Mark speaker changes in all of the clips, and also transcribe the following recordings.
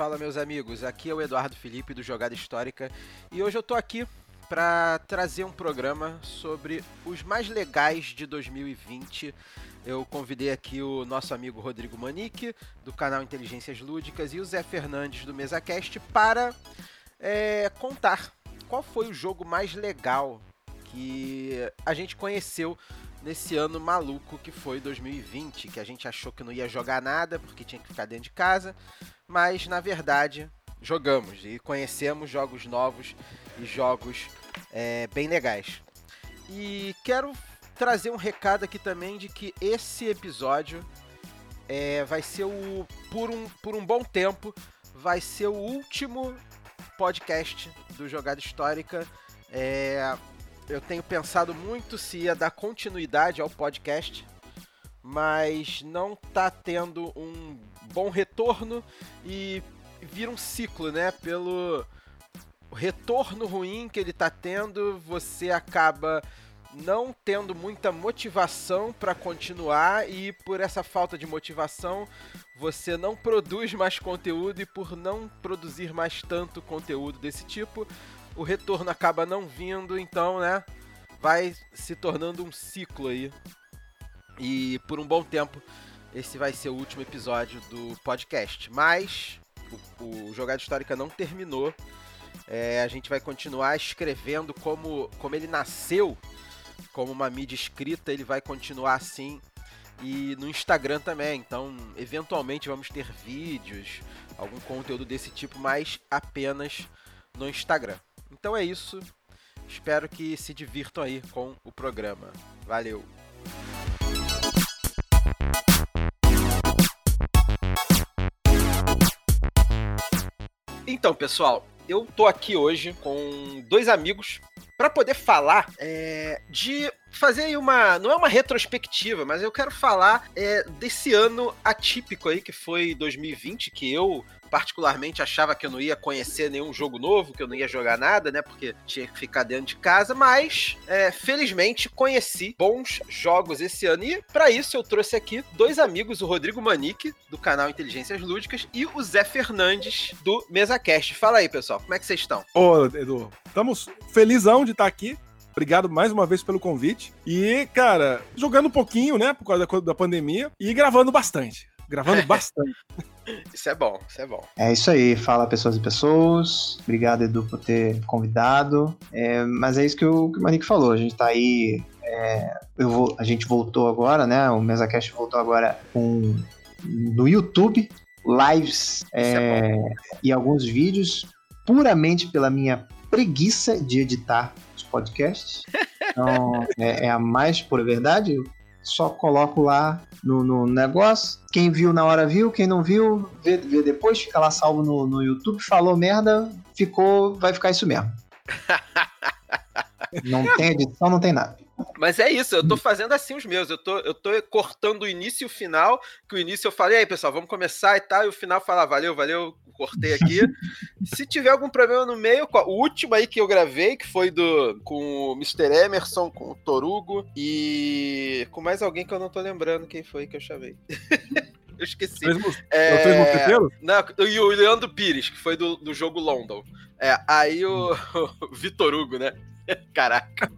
Speaker 1: Fala, meus amigos. Aqui é o Eduardo Felipe do Jogada Histórica e hoje eu tô aqui para trazer um programa sobre os mais legais de 2020. Eu convidei aqui o nosso amigo Rodrigo Manique, do canal Inteligências Lúdicas, e o Zé Fernandes, do MesaCast, para é, contar qual foi o jogo mais legal que a gente conheceu nesse ano maluco que foi 2020, que a gente achou que não ia jogar nada porque tinha que ficar dentro de casa, mas na verdade jogamos e conhecemos jogos novos e jogos é, bem legais. E quero trazer um recado aqui também de que esse episódio é, vai ser o por um, por um bom tempo vai ser o último podcast do Jogada Histórica. É, eu tenho pensado muito se ia dar continuidade ao podcast, mas não tá tendo um bom retorno e vira um ciclo, né? Pelo retorno ruim que ele tá tendo, você acaba não tendo muita motivação para continuar e por essa falta de motivação você não produz mais conteúdo e por não produzir mais tanto conteúdo desse tipo, o retorno acaba não vindo, então, né, vai se tornando um ciclo aí. E por um bom tempo esse vai ser o último episódio do podcast. Mas o, o Jogada Histórica não terminou. É, a gente vai continuar escrevendo como, como ele nasceu, como uma mídia escrita, ele vai continuar assim. E no Instagram também. Então, eventualmente vamos ter vídeos, algum conteúdo desse tipo, mas apenas no Instagram. Então é isso. Espero que se divirtam aí com o programa. Valeu! Então, pessoal, eu tô aqui hoje com dois amigos para poder falar é, de fazer uma. Não é uma retrospectiva, mas eu quero falar é, desse ano atípico aí que foi 2020, que eu particularmente achava que eu não ia conhecer nenhum jogo novo, que eu não ia jogar nada, né? Porque tinha que ficar dentro de casa, mas é, felizmente conheci bons jogos esse ano. E para isso eu trouxe aqui dois amigos, o Rodrigo Manique, do canal Inteligências Lúdicas, e o Zé Fernandes, do MesaCast. Fala aí, pessoal, como é que vocês estão?
Speaker 2: Ô, Edu, estamos felizão de estar aqui. Obrigado mais uma vez pelo convite. E, cara, jogando um pouquinho, né, por causa da, da pandemia, e gravando bastante. Gravando bastante.
Speaker 1: Isso é bom, isso é bom.
Speaker 3: É isso aí, fala pessoas e pessoas. Obrigado, Edu, por ter convidado. É, mas é isso que o, que o Manique falou, a gente tá aí. É, eu vou, a gente voltou agora, né? O MesaCast voltou agora com, no YouTube, lives é, é e alguns vídeos, puramente pela minha preguiça de editar os podcasts. Então, é, é a mais pura verdade. Só coloco lá no, no, negócio. Quem viu na hora viu, quem não viu, vê, vê depois, fica lá salvo no, no YouTube. Falou merda, ficou, vai ficar isso mesmo. não tem edição, não tem nada.
Speaker 1: Mas é isso, eu tô fazendo assim os meus. Eu tô, eu tô cortando o início e o final. Que o início eu falei, aí pessoal, vamos começar e tal. E o final falar, valeu, valeu, cortei aqui. Se tiver algum problema no meio, o último aí que eu gravei, que foi do com o Mr. Emerson, com o Torugo e com mais alguém que eu não tô lembrando quem foi que eu chamei. eu esqueci.
Speaker 2: é, é
Speaker 1: não, e o Leandro Pires, que foi do, do jogo London. É, aí o, o Vitor Hugo, né? Caraca.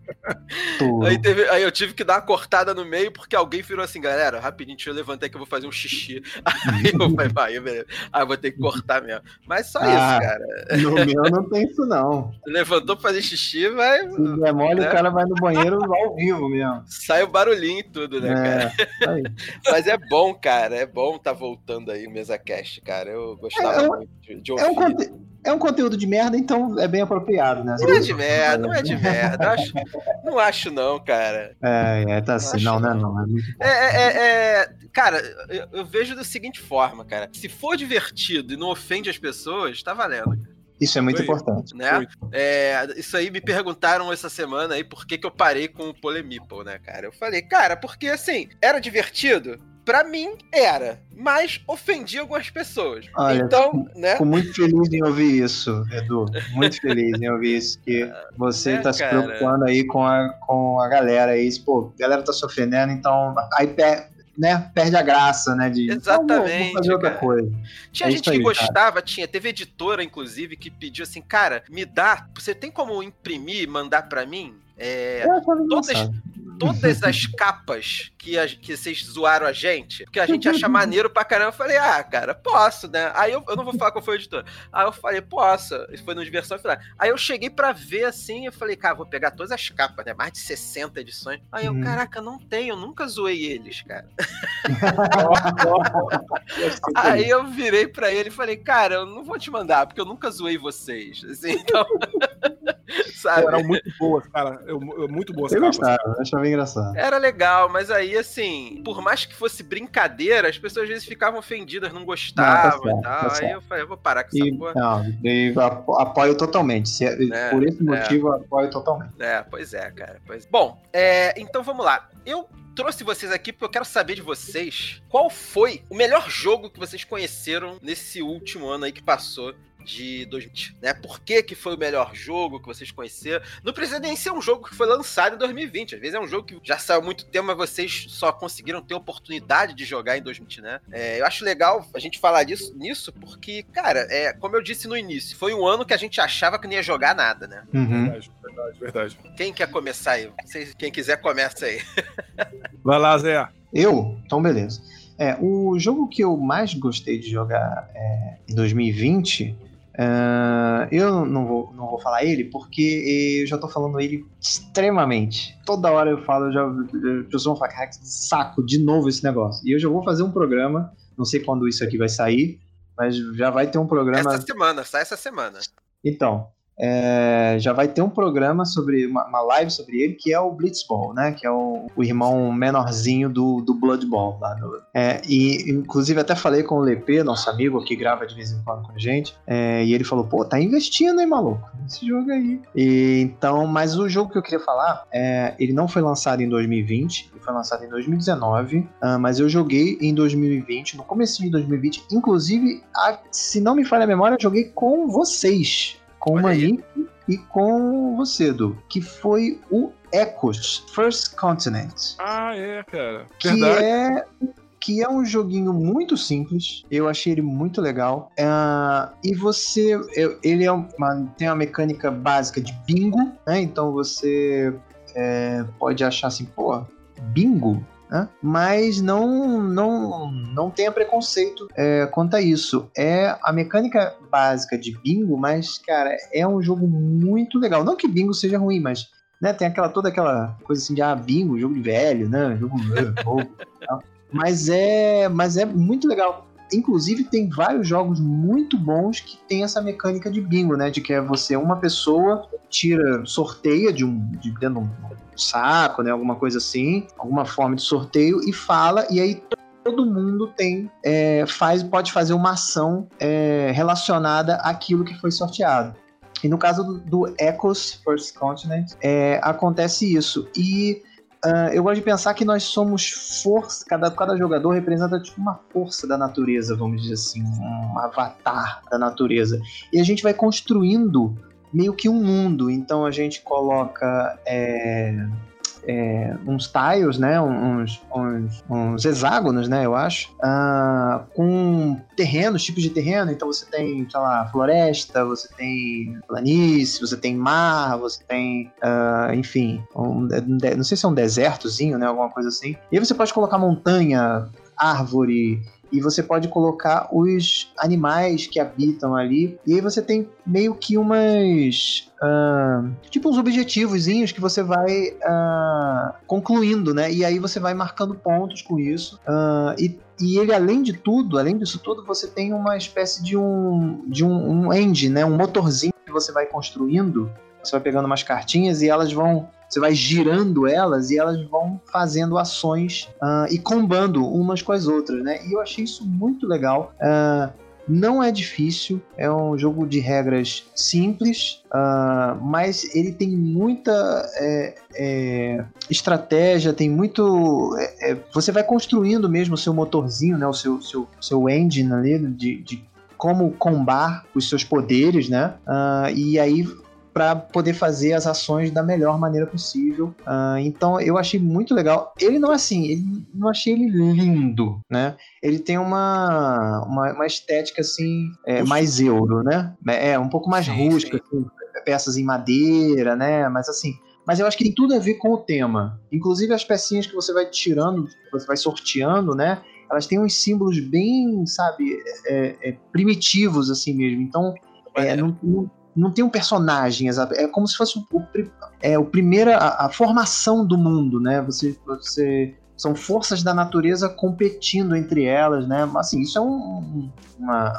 Speaker 1: Aí, teve, aí, eu tive que dar uma cortada no meio porque alguém virou assim, galera, rapidinho, deixa eu levantar que eu vou fazer um xixi. Aí eu falei, vai, beleza. Aí eu vou ter que cortar mesmo. Mas só ah, isso, cara.
Speaker 3: No meu não tem isso, não.
Speaker 1: Levantou pra fazer xixi, vai.
Speaker 3: Se der mole, né? o cara vai no banheiro ao vivo mesmo.
Speaker 1: Sai o barulhinho e tudo, né, é, cara? Mas é bom, cara. É bom tá voltando aí o MesaCast, cara. Eu gostava é, muito de, de ouvir.
Speaker 3: É um, conte... é um conteúdo de merda, então é bem apropriado, né?
Speaker 1: Não é de merda, não é de merda. Acho, não acho, não, cara.
Speaker 3: É, é tá assim. Não, não, não.
Speaker 1: É, é, é, é cara, eu, eu, vejo da seguinte forma, cara. Se for divertido e não ofende as pessoas, tá valendo.
Speaker 3: Isso é muito Foi. importante.
Speaker 1: Né? É, isso aí me perguntaram essa semana aí por que, que eu parei com o Polemipple, né, cara? Eu falei, cara, porque assim, era divertido? Pra mim, era. Mas ofendia algumas pessoas. Olha, então,
Speaker 3: fico,
Speaker 1: né?
Speaker 3: Fico muito feliz em ouvir isso, Edu. Muito feliz em ouvir isso. Que você é, tá se preocupando aí com a, com a galera aí. Pô, a galera tá sofrendo, então. Aí né, perde a graça, né? De,
Speaker 1: Exatamente.
Speaker 3: Vou, vou fazer outra
Speaker 1: cara.
Speaker 3: coisa.
Speaker 1: Tinha
Speaker 3: É
Speaker 1: gente
Speaker 3: isso
Speaker 1: que
Speaker 3: aí,
Speaker 1: gostava, tinha. Teve editora, inclusive, que pediu assim, cara, me dá. Você tem como imprimir e mandar pra mim? É, todas-. Todas as capas que, a- que vocês zoaram a gente, porque a gente acha maneiro pra caramba. Eu falei, ah, cara, posso, né? Aí eu, eu não vou falar qual foi o editor. Aí eu falei, posso. Isso foi no Diversão Final. Aí eu cheguei pra ver assim, eu falei, cara, vou pegar todas as capas, né? Mais de 60 edições. Aí eu,
Speaker 3: Uhum.
Speaker 1: caraca, não tenho, eu nunca zoei eles, cara.
Speaker 2: Aí,
Speaker 1: eu virei pra ele e falei, cara, eu não vou te mandar, porque eu nunca zoei vocês. Assim, então. sabe?
Speaker 2: eram muito boas, cara. Eu, eu- muito boas
Speaker 3: Eu
Speaker 2: capas.
Speaker 3: gostava, eu achava engraçado.
Speaker 1: Era legal, mas aí, assim, por mais que fosse brincadeira, as pessoas às vezes ficavam ofendidas, não gostavam
Speaker 3: certo,
Speaker 1: e tal.
Speaker 3: tá
Speaker 1: aí eu falei, eu vou parar com essa
Speaker 3: E,
Speaker 1: porra.
Speaker 3: não, e apo- apoio totalmente. Se é-
Speaker 1: É,
Speaker 3: por esse
Speaker 1: é.
Speaker 3: motivo, eu apoio totalmente.
Speaker 1: É, pois é, cara. Pois... Bom, é, então vamos lá. Eu trouxe vocês aqui porque eu quero saber de vocês qual foi o melhor jogo que vocês conheceram nesse último ano aí que passou de 2020, né? Por que que foi o melhor jogo que vocês conheceram? Não precisa nem ser um jogo que foi lançado em 2020. Às vezes é um jogo que já saiu há muito tempo, mas vocês só conseguiram ter oportunidade de jogar em 2020, né? É, eu acho legal a gente falar disso, nisso porque, cara, é, como eu disse no início, foi um ano que a gente achava que não ia jogar nada, né?
Speaker 3: Uhum.
Speaker 2: Verdade, verdade, verdade.
Speaker 1: Quem quer começar aí? Vocês- Quem quiser, começa aí.
Speaker 2: Vai lá, Zé.
Speaker 3: Eu? Então, beleza. É, o jogo que eu mais gostei de jogar é, em 2020, é, eu não vou, não vou falar ele porque eu já tô falando ele extremamente. Toda hora eu falo, eu já, as pessoas vão falar, cara, que saco, de novo esse negócio. E eu já vou fazer um programa, não sei quando isso aqui vai sair, mas já vai ter um programa
Speaker 1: Essa semana, sai essa semana.
Speaker 3: então, é, já vai ter um programa sobre, uma, uma live sobre ele, que é o Blitzball, né? Que é o, o irmão menorzinho do, do Blood Ball. Lá no- é, e, inclusive, até falei com o Lepê, nosso amigo que grava de vez em quando com a gente, é, e ele falou, pô, tá investindo, hein, maluco? Esse jogo aí. E, então, mas o jogo que eu queria falar, é, ele não foi lançado em 2020, ele foi lançado em 2019, ah, mas eu joguei em 2020, no começo de 2020, inclusive, a- se não me falha a memória, eu joguei com vocês, com o
Speaker 1: Olha aí.
Speaker 3: Manique e com você, Edu, que foi o Echoes First Continent,
Speaker 2: Ah, é, cara.
Speaker 3: que
Speaker 2: Verdade.
Speaker 3: é que é um joguinho muito simples. Eu achei ele muito legal. Ah, e você, ele é uma, tem uma mecânica básica de bingo, né? Então você é, pode achar assim, pô, bingo. Né? Mas não, não, não tenha preconceito é, quanto a isso. É a mecânica básica de bingo, mas, cara, é um jogo muito legal. Não que bingo seja ruim, mas né, tem aquela, toda aquela coisa assim de ah, bingo, jogo de velho, né? Jogo tal. Mas é, mas é muito legal. Inclusive, tem vários jogos muito bons que tem essa mecânica de bingo, né? De que é você, uma pessoa, tira, sorteia de um. De dentro de um saco, né? Alguma coisa assim, alguma forma de sorteio, e fala, e aí todo mundo tem. é, faz, pode fazer uma ação é, relacionada àquilo que foi sorteado. E no caso do, do Echoes First Continent, é, acontece isso. E ah, eu gosto de pensar que nós somos força, cada, cada jogador representa tipo uma força da natureza, vamos dizer assim, um avatar da natureza. E a gente vai construindo meio que um mundo. Então a gente coloca é, é, uns tiles, né, uns, uns, uns hexágonos, né, eu acho, ah, com terrenos, tipos de terreno. Então você tem, sei lá, floresta, você tem planície, você tem mar, você tem, ah, enfim, um não sei se é um desertozinho, né, alguma coisa assim. E aí você pode colocar montanha, árvore, e você pode colocar os animais que habitam ali. E aí você tem meio que umas. ah, tipo uns objetivozinhos que você vai ah, concluindo, né? E aí você vai marcando pontos com isso. Ah, e, e ele, além de tudo, além disso tudo, você tem uma espécie de um, de um, um engine, né? Um motorzinho que você vai construindo. Você vai pegando umas cartinhas e elas vão você vai girando elas e elas vão fazendo ações ah, e combando umas com as outras, né? E eu achei isso muito legal. Ah, não é difícil, é um jogo de regras simples, ah, mas ele tem muita é, é, estratégia, tem muito. é, é, você vai construindo mesmo o seu motorzinho, né? O seu, seu, seu engine ali de, de como combar os seus poderes, né? Ah, e aí para poder fazer as ações da melhor maneira possível. Uh, então eu achei muito legal. Ele não é assim, ele, não achei ele lindo, né? Ele tem uma, uma, uma estética assim é, mais euro, né? É um pouco mais sim, rústica, sim. Assim, peças em madeira, né? Mas assim, mas eu acho que tem tudo a ver com o tema. Inclusive as pecinhas que você vai tirando, você vai sorteando, né? Elas têm uns símbolos bem, sabe, é, é, primitivos assim mesmo. Então, é, não, não, não, tem um personagem, exato. É como se fosse o, o, é, o primeira, a, a, formação do mundo, né? Você, você são forças da natureza competindo entre elas, né? Assim, isso é um, uma,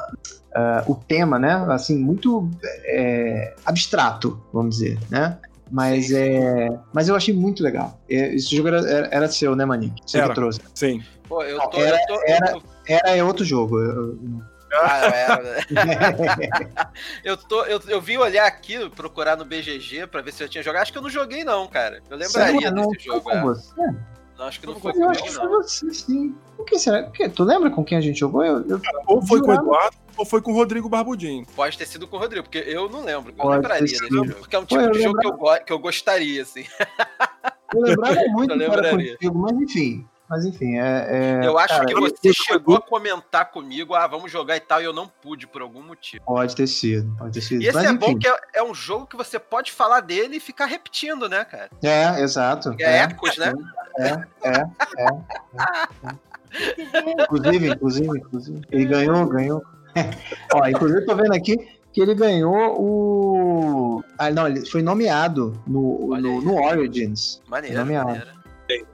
Speaker 3: uh, o tema, né? Assim, muito é, abstrato, vamos dizer, né? Mas sim, é. Mas eu achei muito legal. É, esse jogo era, era, era seu, né, Maninho? Você
Speaker 2: era.
Speaker 3: que trouxe.
Speaker 2: Sim.
Speaker 1: Pô, eu tô,
Speaker 3: era,
Speaker 1: eu tô,
Speaker 3: era,
Speaker 1: eu tô...
Speaker 3: era, é outro jogo. Eu,
Speaker 1: ah, era. eu, tô, eu, eu vim olhar aqui, procurar no BGG pra ver se eu tinha jogado. Acho que eu não joguei, não, cara. Eu lembraria
Speaker 3: não,
Speaker 1: desse jogo.
Speaker 3: Com é. você?
Speaker 1: Não, acho que não foi
Speaker 3: eu comigo, não. Foi você, sim. O que será? Tu lembra com quem a gente jogou? Eu, eu...
Speaker 2: ou foi jurava. com o Eduardo, ou foi com o Rodrigo Barbudinho.
Speaker 1: Pode ter sido com o Rodrigo, porque eu não lembro. Eu Pode lembraria desse jogo. Porque é um tipo Pô, de jogo que eu, que eu gostaria, assim.
Speaker 3: Eu lembrava muito eu lembraria. Contigo, mas enfim. Mas enfim, é.
Speaker 1: é eu acho cara, que você chegou a comentar comigo, ah, vamos jogar e tal, e eu não pude por algum motivo.
Speaker 3: Pode ter sido, pode ter sido.
Speaker 1: E esse Mas, é enfim. bom que é, é, um jogo que você pode falar dele e ficar repetindo, né, cara?
Speaker 3: É, exato.
Speaker 1: É, é épicos, né?
Speaker 3: É, é, é. é. inclusive, inclusive, inclusive. Ele ganhou, ganhou. Ó, inclusive, eu tô vendo aqui que ele ganhou o. Ah, não, ele foi nomeado no, no, no, Origins.
Speaker 1: Maneiro, nomeado. maneiro.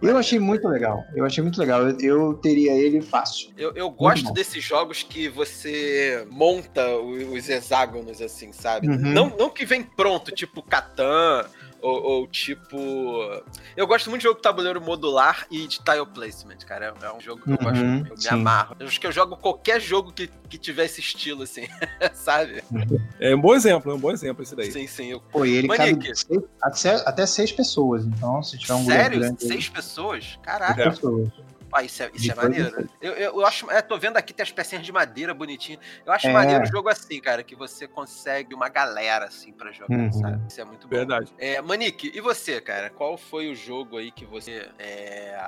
Speaker 3: Eu achei muito legal. Eu achei muito legal. Eu, eu teria ele fácil.
Speaker 1: Eu, eu gosto desses jogos que você monta os, os hexágonos, assim, sabe? Uhum. Não, não que vem pronto, tipo Catan ou, ou, tipo. Eu gosto muito de jogo de tabuleiro modular e de tile placement, cara. É, é um jogo que eu uhum, gosto, eu sim. me amarro. Eu acho que eu jogo qualquer jogo que, que tiver esse estilo, assim, sabe?
Speaker 2: É um bom exemplo, é um bom exemplo esse daí.
Speaker 1: Sim, sim. Eu...
Speaker 3: Pô, e ele Manique. cabe até, até seis pessoas, então se tiver um
Speaker 1: Sério? Grande, seis pessoas? Caraca. Seis pessoas. Ah, isso é, isso é maneiro. Eu, eu, eu, acho. É, tô vendo aqui, tem as pecinhas de madeira bonitinho. Eu acho é. maneiro o jogo assim, cara, que você consegue uma galera assim pra jogar, uhum. sabe? Isso é muito bom.
Speaker 2: Verdade.
Speaker 1: É, Manique, e você, cara? Qual foi o jogo aí que você é,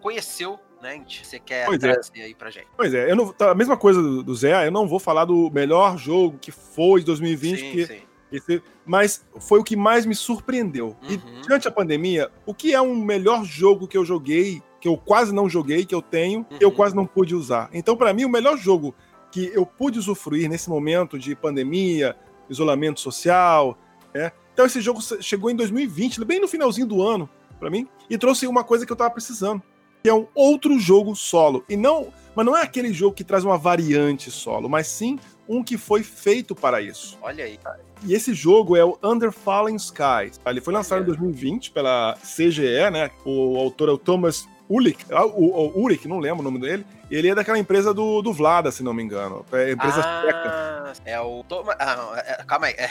Speaker 1: conheceu né? Você quer pois é. trazer é. aí pra gente.
Speaker 2: Pois é, eu não, tá, a mesma coisa do, do Zé, eu não vou falar do melhor jogo que foi de 2020, sim, porque sim. Esse, mas foi o que mais me surpreendeu. Uhum. E durante a pandemia, o que é um melhor jogo que eu joguei que eu quase não joguei, que eu tenho, uhum. eu quase não pude usar. Então, para mim, o melhor jogo que eu pude usufruir nesse momento de pandemia, isolamento social, é. Então, esse jogo chegou em 2020, bem no finalzinho do ano, para mim, e trouxe uma coisa que eu tava precisando, que é um outro jogo solo. E não, mas não é aquele jogo que traz uma variante solo, mas sim um que foi feito para isso.
Speaker 1: Olha aí.
Speaker 2: E esse jogo é o Under Fallen Skies. Ele foi lançado em 2020 pela CGE, né? O autor é o Thomas Ulik, ah, o, o Urik, não lembro o nome dele, ele é daquela empresa do, do Vlada, se não me engano. É empresa
Speaker 1: ah, É o Thomas. Ah, não, é, calma aí. É,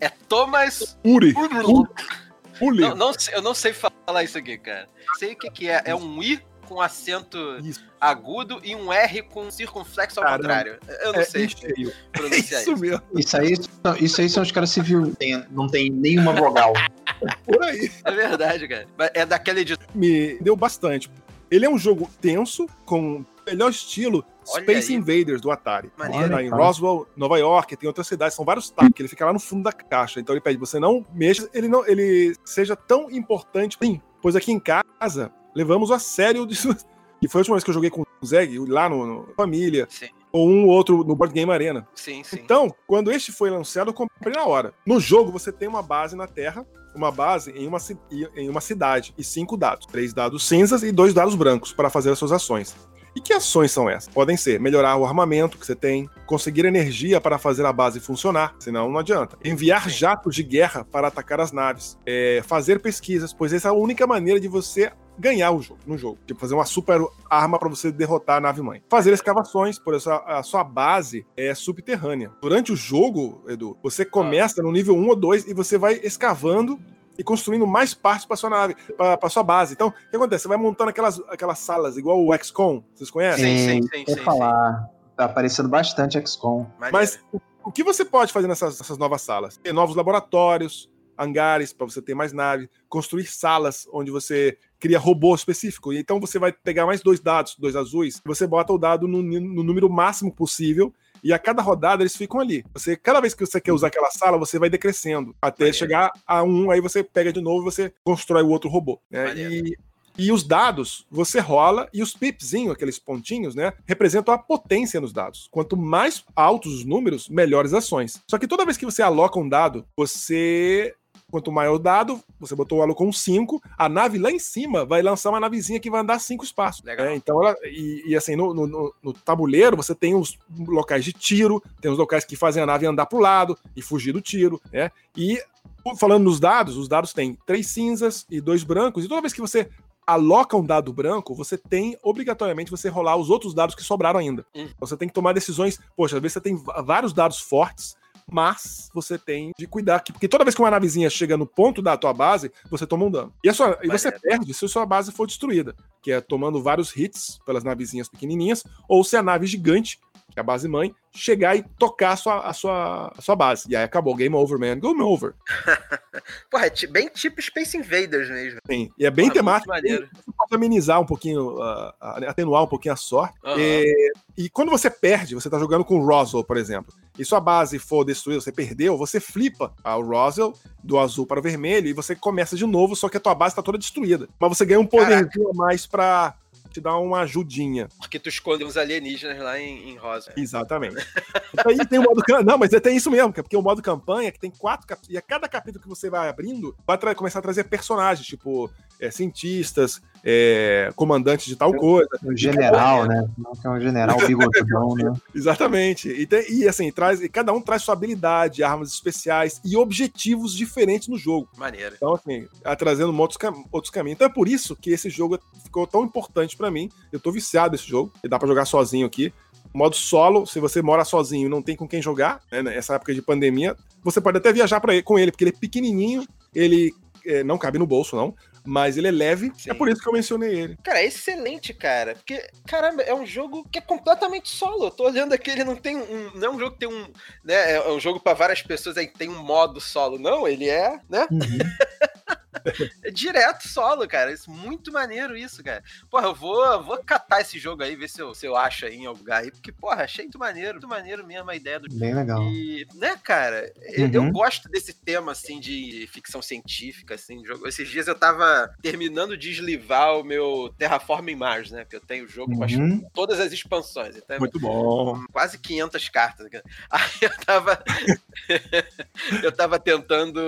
Speaker 1: é Thomas.
Speaker 2: Uri.
Speaker 1: Uri. Não, não, eu não sei falar isso aqui, cara. Sei o que, que é. É um I com acento isso. agudo e um R com circunflexo ao Caramba. contrário. Eu não é, sei pronunciar isso.
Speaker 3: Isso, mesmo. isso aí, isso aí são os caras civis, não tem nenhuma vogal.
Speaker 2: Por aí.
Speaker 1: É verdade, cara. É daquele editor.
Speaker 2: Me deu bastante. Ele é um jogo tenso, com melhor estilo Olha Space aí. Invaders do Atari. Maneiro, em Roswell, Nova York, tem outras cidades, são vários TAC, ele fica lá no fundo da caixa. Então ele pede, você não mexa, ele não ele seja tão importante. Sim, pois aqui em casa levamos a sério isso. E foi a última vez que eu joguei com o Zeg, lá no, no Família. Sim. Ou um outro no Board Game Arena.
Speaker 1: Sim, sim.
Speaker 2: Então, quando este foi lançado, eu comprei na hora. No jogo, você tem uma base na Terra, uma base em uma, em uma cidade e cinco dados. Três dados cinzas e dois dados brancos para fazer as suas ações. E que ações são essas? Podem ser melhorar o armamento que você tem, conseguir energia para fazer a base funcionar, senão não adianta. Enviar jatos de guerra para atacar as naves, é, fazer pesquisas, pois essa é a única maneira de você ganhar o jogo, no jogo. Tipo, fazer uma super arma para você derrotar a nave mãe. Fazer escavações, por isso a, a, sua base é subterrânea. Durante o jogo, Edu, você começa no nível 1 ou 2 e você vai escavando e construindo mais partes para sua nave, para sua base. Então, o que acontece? Você vai montando aquelas, aquelas salas, igual o XCOM, vocês conhecem?
Speaker 3: Sim, sim, sim. sim, sim falar. Tá aparecendo bastante XCOM.
Speaker 2: Mas o que você pode fazer nessas, nessas novas salas? Ter novos laboratórios, hangares para você ter mais nave, construir salas onde você cria robô específico. E então você vai pegar mais dois dados, dois azuis, você bota o dado no, no número máximo possível e a cada rodada eles ficam ali. Você, cada vez que você quer usar aquela sala, você vai decrescendo até chegar a um, aí você pega de novo e você constrói o outro robô. Né? E, e os dados você rola e os pipzinhos, aqueles pontinhos, né, representam a potência nos dados. Quanto mais altos os números, melhores ações. Só que toda vez que você aloca um dado, você Quanto maior o dado, você botou o alo com 5, a nave lá em cima vai lançar uma navezinha que vai andar 5 espaços. É, então ela. E, e assim, no, no, no, tabuleiro, você tem os locais de tiro, tem os locais que fazem a nave andar pro lado e fugir do tiro, né? E falando nos dados, os dados têm três cinzas e dois brancos, e toda vez que você aloca um dado branco, você tem obrigatoriamente você rolar os outros dados que sobraram ainda. Hum. Você tem que tomar decisões. Poxa, às vezes você tem vários dados fortes mas você tem de cuidar aqui, porque toda vez que uma navezinha chega no ponto da tua base, você toma um dano. E, sua, e você perde se a sua base for destruída, que é tomando vários hits pelas navezinhas pequenininhas, ou se a nave gigante, a base mãe, chegar e tocar a sua, a sua, a sua base. E aí acabou, game over, man, game over.
Speaker 1: Porra, é bem tipo Space Invaders mesmo.
Speaker 2: Sim, e é bem Porra, temático. Pode amenizar um pouquinho, uh, atenuar um pouquinho a sorte. Uhum. E, e, quando você perde, você tá jogando com o Roswell, por exemplo, e sua base for destruída, você perdeu, você flipa o Roswell do azul para o vermelho e você começa de novo, só que a tua base tá toda destruída. Mas você ganha um poderzinho a mais pra te dar uma ajudinha.
Speaker 1: Porque tu esconde uns alienígenas lá em, em rosa.
Speaker 2: Exatamente. aí tem o modo. Não, mas é, tem isso mesmo, porque o modo campanha, que tem quatro capítulos, e a cada capítulo que você vai abrindo, vai começar a trazer personagens, tipo é, cientistas, é, comandante de tal coisa.
Speaker 3: O general, né? É um general bigodão, né?
Speaker 2: Exatamente. E, tem, e assim, traz, e cada um traz sua habilidade, armas especiais e objetivos diferentes no jogo.
Speaker 1: Maneiro.
Speaker 2: Então, assim, trazendo outros, cam outros caminhos. Então é por isso que esse jogo ficou tão importante para mim. Eu tô viciado nesse jogo, e dá para jogar sozinho aqui. Modo solo, se você mora sozinho e não tem com quem jogar, né, nessa época de pandemia, você pode até viajar para com ele, porque ele é pequenininho, ele é, não cabe no bolso, não mas ele é leve, é Sim. é por isso que eu mencionei ele.
Speaker 1: Cara, é excelente, cara. Porque, caramba, é um jogo que é completamente solo. Eu tô olhando aqui, ele não tem um. Não é um jogo que tem um. Né, é um jogo para várias pessoas aí que tem um modo solo. Não, ele é, né? Uhum. é direto solo, cara. Isso, muito maneiro isso, cara. Porra, eu vou, vou catar esse jogo aí, ver se eu, se eu acho aí em algum lugar aí, porque, porra, achei muito maneiro, muito maneiro mesmo a ideia do
Speaker 3: Bem legal.
Speaker 1: E, né, cara, uhum. eu, eu, gosto desse tema, assim, de ficção científica, assim, jogo. Esses dias eu tava terminando de eslivar o meu Terraforming Mars, né, que eu tenho o jogo uhum. com todas as expansões.
Speaker 2: Então, muito bom.
Speaker 1: Quase 500 cartas. Aí eu tava... eu tava tentando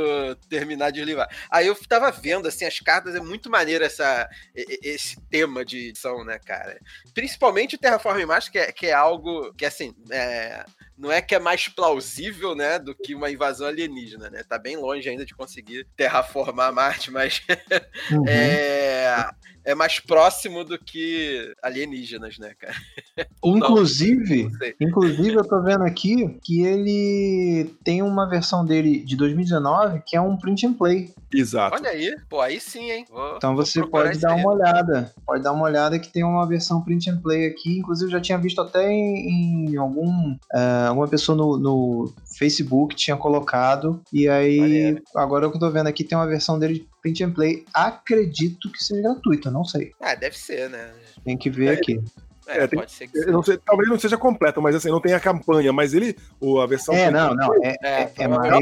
Speaker 1: terminar de eslivar. Aí eu tava tava vendo, assim, as cartas, é muito maneiro essa, esse tema de edição, né, cara? Principalmente o Terraform Mars, que é, que é algo que, assim, é, não é que é mais plausível, né, do que uma invasão alienígena, né? Tá bem longe ainda de conseguir terraformar Marte, mas uhum. é, é mais próximo do que alienígenas, né, cara?
Speaker 3: inclusive, inclusive eu tô vendo aqui que ele tem uma versão dele de 2019 que é um print and play.
Speaker 2: Exato.
Speaker 1: Olha aí, pô, aí sim, hein?
Speaker 3: Vou, então você pode dar aí. uma olhada, pode dar uma olhada que tem uma versão print and play aqui. Inclusive já tinha visto até em, em algum uh, alguma pessoa no, no, Facebook tinha colocado e aí Maneiro. agora eu tô vendo aqui tem uma versão dele de print and play. Acredito que seja gratuita, não sei.
Speaker 1: Ah, deve ser, né?
Speaker 3: Tem que ver é, aqui.
Speaker 2: É, é, tem, pode ser que não sei, talvez não seja completa, mas assim, não tem a campanha, mas ele, o, a versão.
Speaker 3: É, não, não, é, é, é, mais,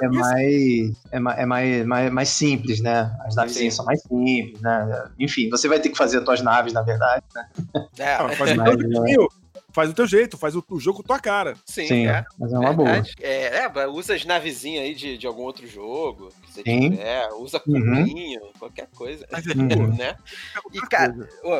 Speaker 3: é, mais, é, mais, é mais, mais, mais simples, né? As naves são mais simples, né? Enfim, você vai ter que fazer as tuas naves, na verdade, né?
Speaker 2: É, ah, faz mas, faz o teu jeito, faz o, o jogo com tua cara.
Speaker 3: Sim, Sim é. Mas é uma boa.
Speaker 1: É, é, usa as navezinhas aí de, de algum outro jogo. Que você Sim. tiver, usa cubinho, uhum. qualquer coisa. Uhum. né? E, cara,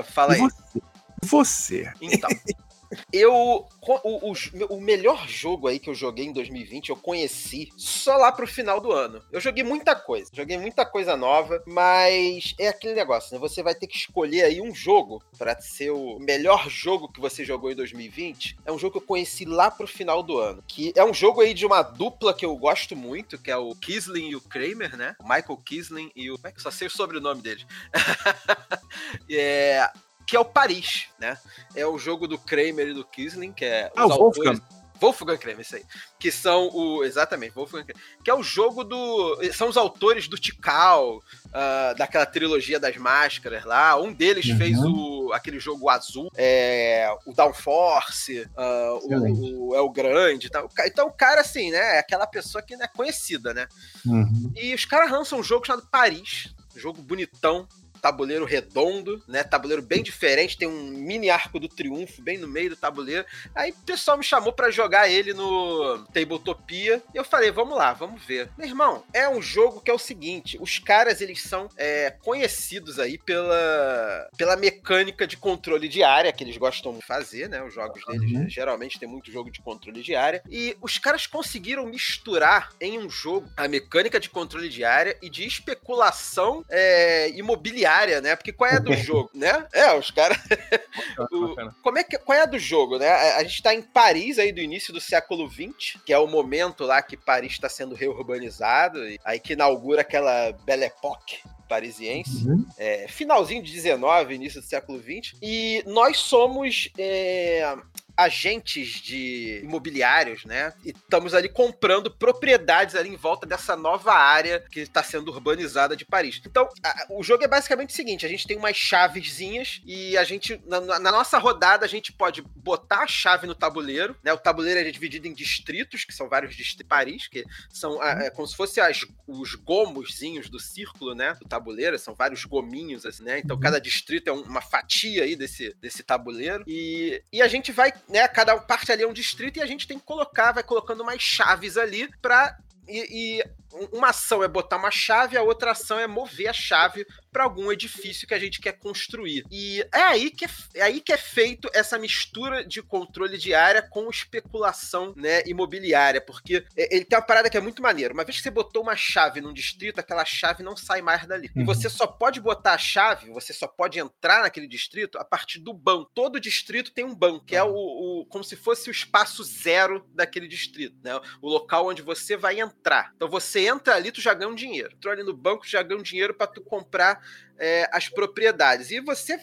Speaker 1: fala aí.
Speaker 2: Você? Você.
Speaker 1: Então. Eu. O, o, o, melhor jogo aí que eu joguei em 2020, eu conheci só lá pro final do ano. Eu joguei muita coisa, joguei muita coisa nova, mas é aquele negócio, né? Você vai ter que escolher aí um jogo para ser o melhor jogo que você jogou em 2020. É um jogo que eu conheci lá pro final do ano. Que é um jogo aí de uma dupla que eu gosto muito, que é o Kisling e o Kramer, né? Michael Kisling e o. Como é que eu só sei o sobrenome deles? é, que é o Paris, né? É o jogo do Kramer e do Kisling, que é
Speaker 2: ah, o Wolfgang.
Speaker 1: Wolfgang Kreme, isso aí. Que são o. Exatamente, Wolfgang Kreme. Que é o jogo do. São os autores do Tikal, uh, daquela trilogia das máscaras lá. Um deles uhum. fez o, aquele jogo azul, é, o Downforce, uh, o, o El Grande. Tá? Então, o cara, assim, né? É aquela pessoa que é conhecida, né? Uhum. E os caras lançam um jogo chamado Paris. Um jogo bonitão, tabuleiro redondo, né? Tabuleiro bem diferente, tem um mini arco do triunfo bem no meio do tabuleiro. Aí o pessoal me chamou para jogar ele no Tabletopia. E eu falei, vamos lá, vamos ver. Meu irmão, é um jogo que é o seguinte: os caras eles são é, conhecidos aí pela, pela mecânica de controle de área que eles gostam de fazer, né? Os jogos deles uhum. geralmente tem muito jogo de controle de área. E os caras conseguiram misturar em um jogo a mecânica de controle de área e de especulação é, imobiliária área, né? Porque qual é a do jogo, né? É, os caras. Como é que qual é a do jogo, né? A, gente tá em Paris aí do início do século XX, que é o momento lá que Paris está sendo reurbanizado, aí que inaugura aquela Belle Époque parisiense, uhum. é, finalzinho de 19, início do século 20, e nós somos é, agentes de imobiliários, né? E estamos ali comprando propriedades ali em volta dessa nova área que está sendo urbanizada de Paris. Então, a, o jogo é basicamente o seguinte: a gente tem umas chavezinhas e a gente, na, na, nossa rodada, a gente pode botar a chave no tabuleiro, né? O tabuleiro é dividido em distritos, que são vários distritos de Paris, que são é, como se fossem os gomoszinhos do círculo, né? Do tabuleiro, são vários gominhos, assim, né? Então, cada distrito é uma fatia aí desse, desse tabuleiro. E, e a gente vai né? Cada parte ali é um distrito e a gente tem que colocar, vai colocando mais chaves ali para e, e, uma ação é botar uma chave, a outra ação é mover a chave para algum edifício que a gente quer construir. E é aí que é, é, aí que é feito essa mistura de controle de área com especulação né, imobiliária, porque ele tem uma parada que é muito maneira. Uma vez que você botou uma chave num distrito, aquela chave não sai mais dali. Uhum. E você só pode botar a chave, você só pode entrar naquele distrito a partir do banco. Todo distrito tem um banco, que é o, o como se fosse o espaço zero daquele distrito, né? O local onde você vai entrar. Então você entra ali, tu já ganha um dinheiro. Entrou ali no banco, já ganha um dinheiro para tu comprar é, as propriedades. E você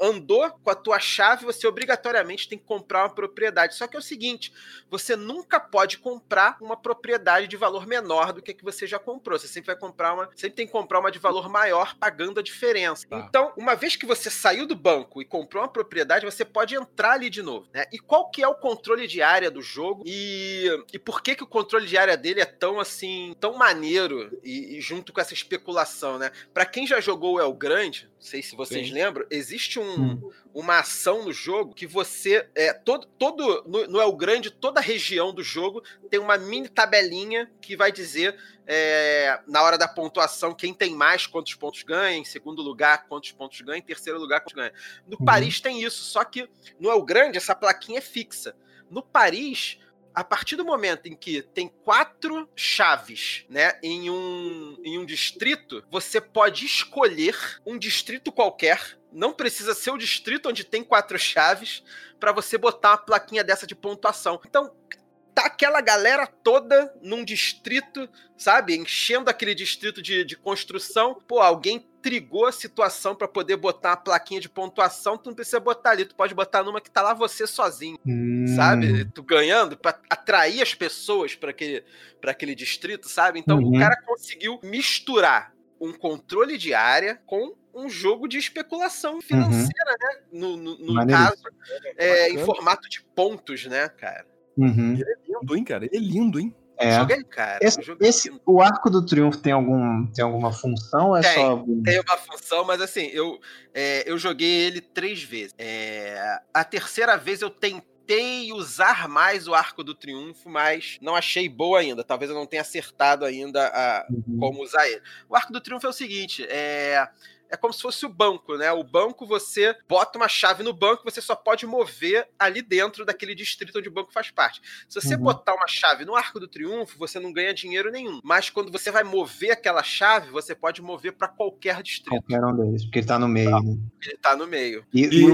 Speaker 1: andou com a tua chave, você obrigatoriamente tem que comprar uma propriedade. Só que é o seguinte, você nunca pode comprar uma propriedade de valor menor do que a que você já comprou. Você sempre vai comprar uma, sempre tem que comprar uma de valor maior pagando a diferença. Tá. Então, uma vez que você saiu do banco e comprou uma propriedade, você pode entrar ali de novo, né? E qual que é o controle de área do jogo e, e por que que o controle de área dele é tão assim, tão maneiro e, e junto com essa especulação, né? Para quem já jogou o El Grande, não sei se vocês Sim. lembram, existe um, hum. uma ação no jogo que você. É, todo, todo no, no El Grande, toda a região do jogo tem uma mini tabelinha que vai dizer, é, na hora da pontuação, quem tem mais, quantos pontos ganha, em segundo lugar, quantos pontos ganha, em terceiro lugar, quantos ganha. No uhum. Paris tem isso, só que no El Grande essa plaquinha é fixa. No Paris a partir do momento em que tem quatro chaves, né, em um, em um distrito, você pode escolher um distrito qualquer. Não precisa ser o distrito onde tem quatro chaves para você botar uma plaquinha dessa de pontuação. Então, tá aquela galera toda num distrito, sabe? Enchendo aquele distrito de, de construção. Pô, alguém trigou a situação para poder botar uma plaquinha de pontuação, tu não precisa botar ali, tu pode botar numa que tá lá você sozinho, hum. sabe? Tu ganhando para atrair as pessoas para aquele, pra aquele distrito, sabe? Então uhum. o cara conseguiu misturar um controle de área com um jogo de especulação uhum. financeira, uhum. né? No, no, no caso, é, em formato de pontos, né, cara?
Speaker 2: Uhum. Ele é lindo, hein, cara? Ele é lindo, hein?
Speaker 3: É. Joguei, cara. Esse, esse, o arco do triunfo tem, algum, tem alguma função? É
Speaker 1: tem,
Speaker 3: só...
Speaker 1: tem uma função, mas assim, eu, é, eu joguei ele três vezes. É, a terceira vez eu tentei usar mais o arco do triunfo, mas não achei boa ainda. Talvez eu não tenha acertado ainda a, uhum. como usar ele. O arco do triunfo é o seguinte: é é como se fosse o banco, né? O banco, você bota uma chave no banco, você só pode mover ali dentro daquele distrito onde o banco faz parte. Se você uhum. botar uma chave no Arco do Triunfo, você não ganha dinheiro nenhum. Mas quando você vai mover aquela chave, você pode mover para qualquer distrito.
Speaker 3: Qualquer um deles, porque ele tá no meio. Tá.
Speaker 1: Né? Ele tá no meio.
Speaker 3: E, e...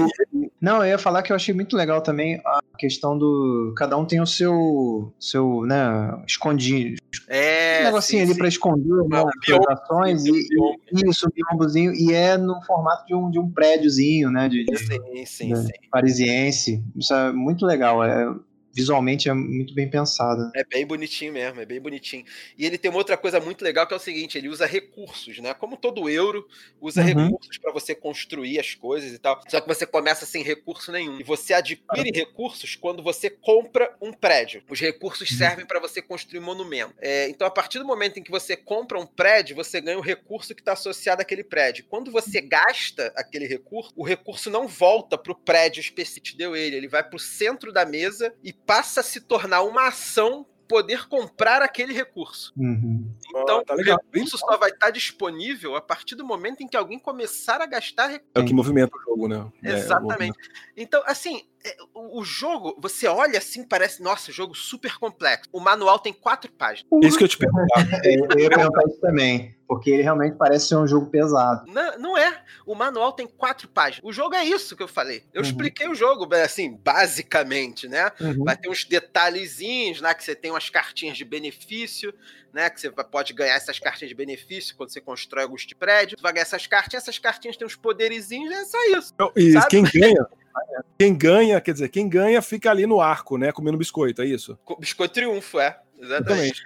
Speaker 3: Não, eu ia falar que eu achei muito legal também a questão do. Cada um tem o seu. seu, né, escondido.
Speaker 1: É.
Speaker 3: Um negocinho sim, ali para esconder né, as ações. E, e, isso, biombozinho e é no formato de um, de um prédiozinho, né? De, de,
Speaker 1: sim, sim, de, sim.
Speaker 3: Parisiense. Isso é muito legal. É, visualmente é muito bem pensado.
Speaker 1: É bem bonitinho mesmo, é bem bonitinho. E ele tem uma outra coisa muito legal que é o seguinte: ele usa recursos, né? Como todo euro usa uhum. recursos para você construir as coisas e tal. Só que você começa sem recurso nenhum. E você adquire recursos quando você compra um prédio. Os recursos uhum. servem para você construir um monumento. É, então, a partir do momento em que você compra um prédio, você ganha o recurso que está associado àquele prédio. Quando você gasta aquele recurso, o recurso não volta para o prédio específico que te deu ele. Ele vai para o centro da mesa e passa a se tornar uma ação poder comprar aquele recurso.
Speaker 3: Uhum.
Speaker 1: Então, oh, tá o recurso só vai estar disponível a partir do momento em que alguém começar a gastar recurso.
Speaker 2: É o que movimenta o jogo, né?
Speaker 1: É, Exatamente. É, então, assim, é, o jogo, você olha assim, parece, nossa, jogo super complexo. O manual tem quatro páginas.
Speaker 2: Isso que eu te perguntar.
Speaker 3: eu ia perguntar isso também. Porque ele realmente parece ser um jogo pesado.
Speaker 1: Não, não é. O manual tem quatro páginas. O jogo é isso que eu falei. Eu uhum. expliquei o jogo, assim, basicamente, né? Uhum. Vai ter uns detalhezinhos, né? Que você tem umas cartinhas de benefício, né? Que você pode ganhar essas cartinhas de benefício quando você constrói alguns de prédio. Você vai ganhar essas cartinhas, essas cartinhas têm uns poderizinhos, é só isso.
Speaker 2: E sabe? quem ganha? Quem ganha, quer dizer, quem ganha fica ali no arco, né? Comendo biscoito, é isso?
Speaker 1: Biscoito triunfo, é. Exatamente.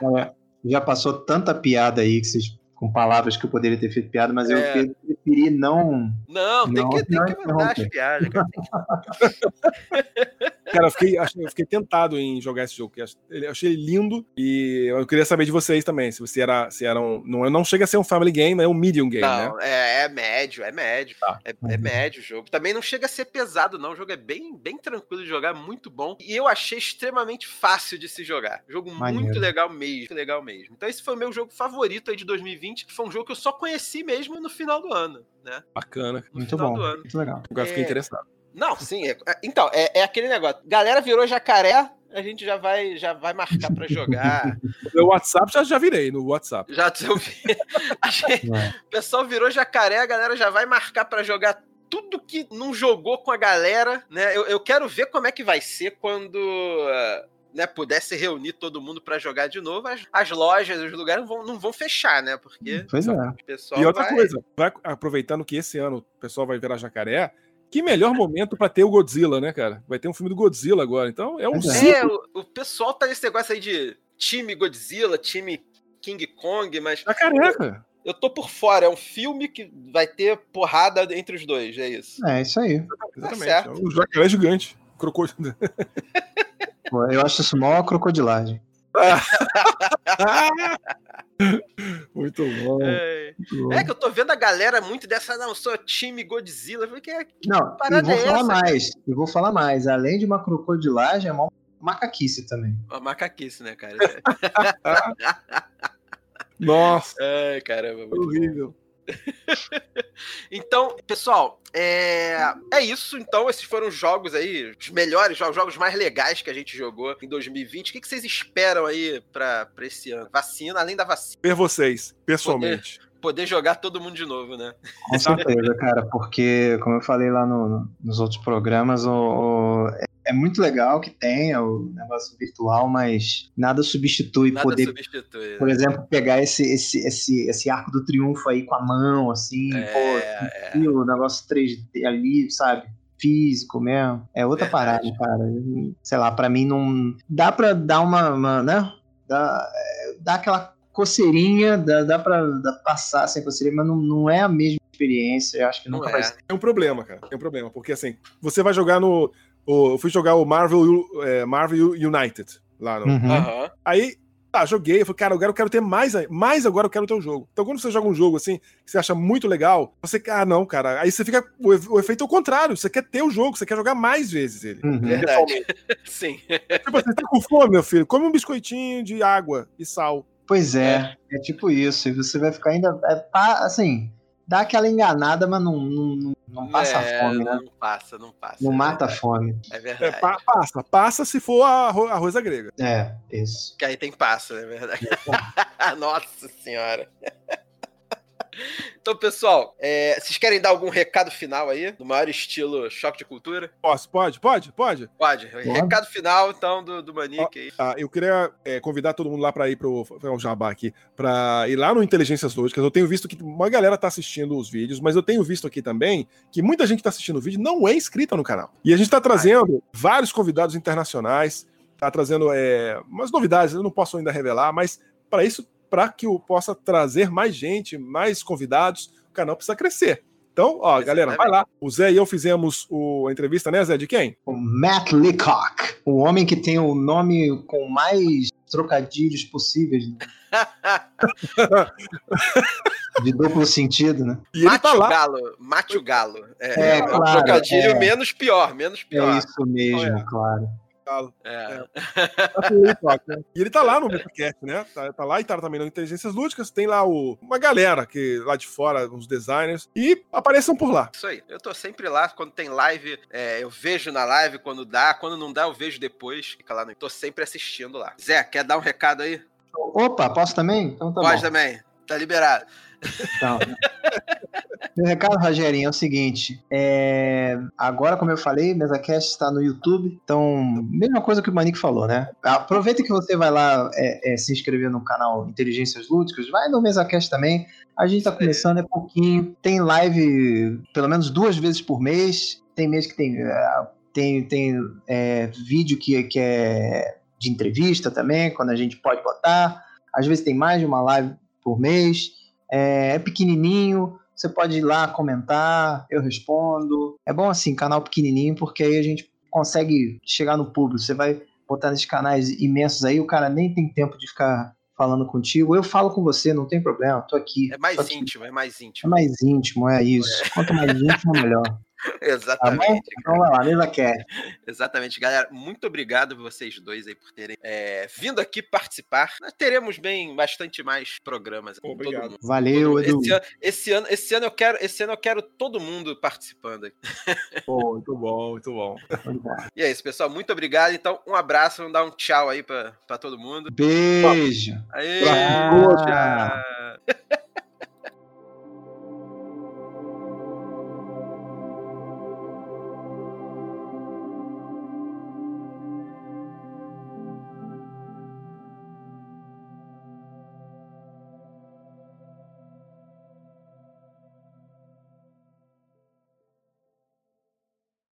Speaker 3: Exatamente. já passou tanta piada aí que vocês com palavras que eu poderia ter feito piada, mas é. eu preferi não.
Speaker 1: Não, tem, que, tem que mandar as piadas, cara.
Speaker 2: cara, eu fiquei, eu fiquei tentado em jogar esse jogo. Eu achei lindo e eu queria saber de vocês também. Se você era. Se era um, não, não chega a ser um family game, é um medium game,
Speaker 1: não,
Speaker 2: né?
Speaker 1: É, é médio, é médio. Tá. É, é, médio o jogo. Também não chega a ser pesado, não. O jogo é bem, bem tranquilo de jogar, muito bom. E eu achei extremamente fácil de se jogar. Jogo Maneiro. muito legal mesmo. Muito legal mesmo. Então, esse foi o meu jogo favorito aí de 2020, que foi um jogo que eu só conheci mesmo no final do ano, né?
Speaker 2: Bacana.
Speaker 3: No muito bom. Muito legal.
Speaker 2: Agora é... fiquei interessado.
Speaker 1: Não, sim. É, é, então, é, é, aquele negócio. Galera virou jacaré, a gente já vai, já vai marcar para jogar.
Speaker 2: No WhatsApp já, já virei, no WhatsApp.
Speaker 1: Já eu vi. Gente, o pessoal virou jacaré, a galera já vai marcar para jogar tudo que não jogou com a galera, né? Eu, eu quero ver como é que vai ser quando né, pudesse reunir todo mundo para jogar de novo, as, as, lojas, os lugares não vão, não vão fechar, né? Porque
Speaker 3: pois é.
Speaker 2: o pessoal E outra vai... coisa, vai, aproveitando que esse ano o pessoal vai virar jacaré, que melhor momento para ter o Godzilla, né, cara? Vai ter um filme do Godzilla agora, então é um
Speaker 1: É, é o, o, pessoal tá nesse negócio aí de time Godzilla, time King Kong, mas.
Speaker 2: Jacaré, cara.
Speaker 1: Eu tô por fora, é um filme que vai ter porrada entre os dois, é isso.
Speaker 3: É isso aí.
Speaker 2: Exatamente. Tá o jacaré gigante. Crocodilo.
Speaker 3: Eu acho isso mó crocodilagem.
Speaker 2: muito, bom,
Speaker 1: é. muito bom. É que eu tô vendo a galera muito dessa, não, sou time Godzilla. Que,
Speaker 3: é, que não, eu vou é falar essa, mais. Eu vou falar mais. Além de uma crocodilagem, é uma macaquice também.
Speaker 1: Uma macaquice, né, cara?
Speaker 2: Nossa.
Speaker 1: Ai, caramba.
Speaker 2: Horrível.
Speaker 1: Bom. então, pessoal, é... é isso. Então, esses foram os jogos aí, os melhores jogos, os jogos mais legais que a gente jogou em 2020. O que, vocês esperam aí para esse ano? Vacina, além da vacina.
Speaker 2: Ver vocês, pessoalmente.
Speaker 1: Poder, poder jogar todo mundo de novo, né?
Speaker 3: Com certeza, cara, porque, como eu falei lá no, nos outros programas, o, o é muito legal que tenha o negócio virtual, mas nada substitui
Speaker 1: nada
Speaker 3: poder,
Speaker 1: substitui,
Speaker 3: por né? exemplo, pegar esse, esse, esse, esse arco do triunfo aí com a mão, assim,
Speaker 1: é,
Speaker 3: pô, é. o negócio 3D ali, sabe? Físico mesmo. É outra Verdade. parada, cara. Sei lá, para mim não. Dá pra dar uma. uma né? Dá, dá aquela coceirinha, dá, dá pra dá passar sem coceirinha, mas não, não é a mesma experiência. Eu acho que nunca
Speaker 1: não
Speaker 3: vai
Speaker 1: é.
Speaker 3: ser.
Speaker 2: É um problema, cara. É um problema. Porque assim, você vai jogar no eu fui jogar o Marvel, é, Marvel United lá no.
Speaker 1: Uhum.
Speaker 2: Aí, tá, joguei. Eu falei, cara, agora eu quero ter mais, mais agora eu quero ter o um jogo. Então, quando você joga um jogo assim, que você acha muito legal, você, ah, não, cara. Aí você fica. O, o efeito é o contrário. Você quer ter o jogo, você quer jogar mais vezes ele.
Speaker 1: Uhum. Verdade. Sim.
Speaker 2: Tipo, você tá com fome, meu filho? Come um biscoitinho de água e sal.
Speaker 3: Pois é, é, é tipo isso. E você vai ficar ainda. É, assim, dá aquela enganada, mas não, não, não passa é, fome, né?
Speaker 1: Não passa, não passa.
Speaker 3: Não
Speaker 1: é
Speaker 3: mata a fome.
Speaker 1: É verdade.
Speaker 2: É, pa passa, passa se for a arroz grega.
Speaker 3: É, isso.
Speaker 1: Que aí tem passa, é verdade. Nossa senhora. Então, pessoal, é, vocês querem dar algum recado final aí? No maior estilo choque de cultura?
Speaker 2: Posso, pode, pode, pode?
Speaker 1: Pode. Recado final, então, do, do Manique aí.
Speaker 2: Ah, eu queria é, convidar todo mundo lá para ir pro. o jabá aqui. Pra ir lá no Inteligências Lógicas. Eu tenho visto que uma galera tá assistindo os vídeos, mas eu tenho visto aqui também que muita gente que tá assistindo o vídeo não é inscrita no canal. E a gente tá trazendo vários convidados internacionais, tá trazendo é, umas novidades, eu não posso ainda revelar, mas para isso, para que eu possa trazer mais gente, mais convidados, o canal precisa crescer. Então, ó, Exatamente. galera, vai lá. O Zé e eu fizemos o, a entrevista, né, Zé? De quem?
Speaker 3: O Matt Leacock, o homem que tem o nome com mais trocadilhos possíveis. Né? de duplo sentido, né?
Speaker 1: E Mate tá lá. Galo, mate o galo. É, é, é claro, um trocadilho é. menos pior, menos pior.
Speaker 3: É isso mesmo, é. Claro.
Speaker 1: É.
Speaker 2: é. E ele tá lá no MetaCast, né? Tá, tá, lá e tá também no Inteligências Lúdicas. Tem lá o, uma galera que lá de fora, uns designers. E apareçam por lá.
Speaker 1: Isso aí. Eu tô sempre lá. Quando tem live, é, eu vejo na live. Quando dá. Quando não dá, eu vejo depois. Fica lá no... Tô sempre assistindo lá. Zé, quer dar um recado aí?
Speaker 3: Opa, posso também? Então
Speaker 1: tá Pode bom. também. Tá liberado.
Speaker 3: Então, meu recado, Rogerinho, é o seguinte: é... agora, como eu falei, MesaCast está no YouTube, então, mesma coisa que o Manique falou, né? Aproveita que você vai lá é, é, se inscrever no canal Inteligências Lúdicas, vai no MesaCast também. A gente está começando, é pouquinho. Tem live pelo menos duas vezes por mês. Tem mês que tem, é, tem, tem é, vídeo que, que é de entrevista também, quando a gente pode botar. Às vezes tem mais de uma live por mês. É, é pequenininho, você pode ir lá comentar, eu respondo. É bom assim, canal pequenininho, porque aí a gente consegue chegar no público. Você vai botar nesses canais imensos aí, o cara nem tem tempo de ficar falando contigo. Eu falo com você, não tem problema, tô aqui.
Speaker 1: É mais
Speaker 3: íntimo,
Speaker 1: é mais íntimo.
Speaker 3: É mais íntimo, é isso. É. Quanto mais íntimo, melhor.
Speaker 1: Exatamente.
Speaker 3: Tá então vai lá, mesa quer.
Speaker 1: Exatamente, galera. Muito obrigado vocês dois aí por terem é, vindo aqui participar. Nós teremos bem bastante mais programas.
Speaker 2: Obrigado.
Speaker 3: Valeu, Edu.
Speaker 1: Esse ano, esse ano, esse ano eu quero, esse ano eu quero todo mundo participando.
Speaker 2: Pô, muito bom, muito bom.
Speaker 1: E é isso, pessoal. Muito obrigado. Então, um abraço, vamos dar um tchau aí para todo mundo.
Speaker 3: Beijo.
Speaker 1: Aí, tchau.